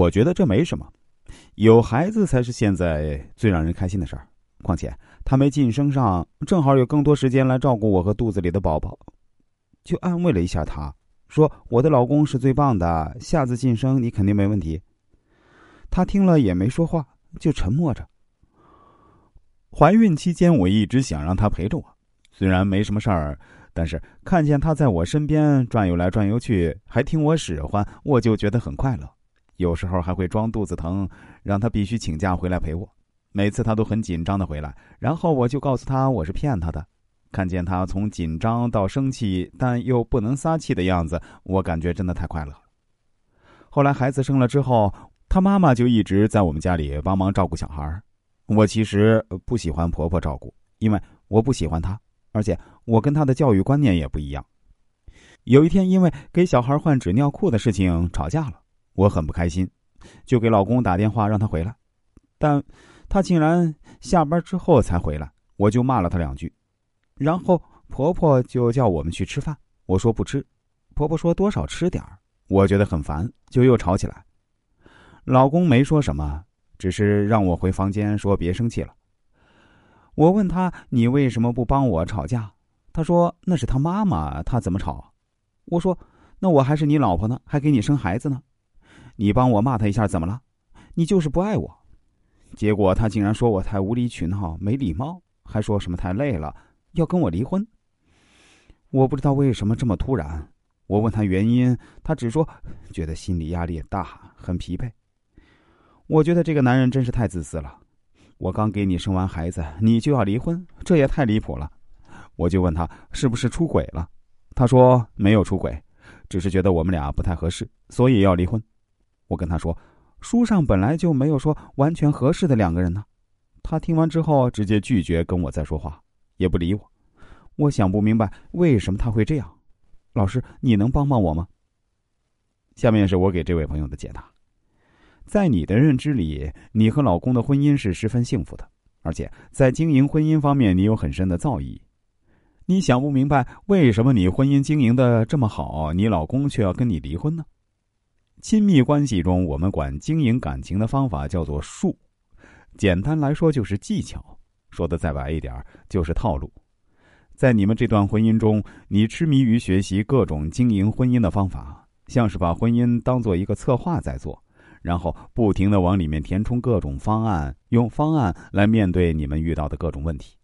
我觉得这没什么，有孩子才是现在最让人开心的事儿。况且他没晋升上，正好有更多时间来照顾我和肚子里的宝宝。就安慰了一下他，说：“我的老公是最棒的，下次晋升你肯定没问题。”他听了也没说话，就沉默着。怀孕期间，我一直想让他陪着我，虽然没什么事儿，但是看见他在我身边转悠来转悠去，还听我使唤，我就觉得很快乐。有时候还会装肚子疼，让他必须请假回来陪我。每次他都很紧张的回来，然后我就告诉他我是骗他的。看见他从紧张到生气，但又不能撒气的样子，我感觉真的太快乐。后来孩子生了之后，他妈妈就一直在我们家里帮忙照顾小孩。我其实不喜欢婆婆照顾，因为我不喜欢她，而且我跟她的教育观念也不一样。有一天，因为给小孩换纸尿裤的事情吵架了，我很不开心，就给老公打电话让他回来，但他竟然下班之后才回来，我就骂了他两句。然后婆婆就叫我们去吃饭，我说不吃，婆婆说多少吃点儿，我觉得很烦，就又吵起来。老公没说什么，只是让我回房间说别生气了。我问他你为什么不帮我吵架？他说那是他妈妈，他怎么吵？我说那我还是你老婆呢，还给你生孩子呢，你帮我骂他一下怎么了？你就是不爱我。结果他竟然说我太无理取闹、没礼貌，还说什么太累了。要跟我离婚，我不知道为什么这么突然。我问他原因，他只说觉得心理压力大，很疲惫。我觉得这个男人真是太自私了。我刚给你生完孩子，你就要离婚，这也太离谱了。我就问他是不是出轨了，他说没有出轨，只是觉得我们俩不太合适，所以要离婚。我跟他说，书上本来就没有说完全合适的两个人呢。他听完之后，直接拒绝跟我再说话。也不理我，我想不明白为什么他会这样。老师，你能帮帮我吗？下面是我给这位朋友的解答：在你的认知里，你和老公的婚姻是十分幸福的，而且在经营婚姻方面，你有很深的造诣。你想不明白为什么你婚姻经营的这么好，你老公却要跟你离婚呢？亲密关系中，我们管经营感情的方法叫做术，简单来说就是技巧。说的再白一点，就是套路。在你们这段婚姻中，你痴迷于学习各种经营婚姻的方法，像是把婚姻当做一个策划在做，然后不停的往里面填充各种方案，用方案来面对你们遇到的各种问题。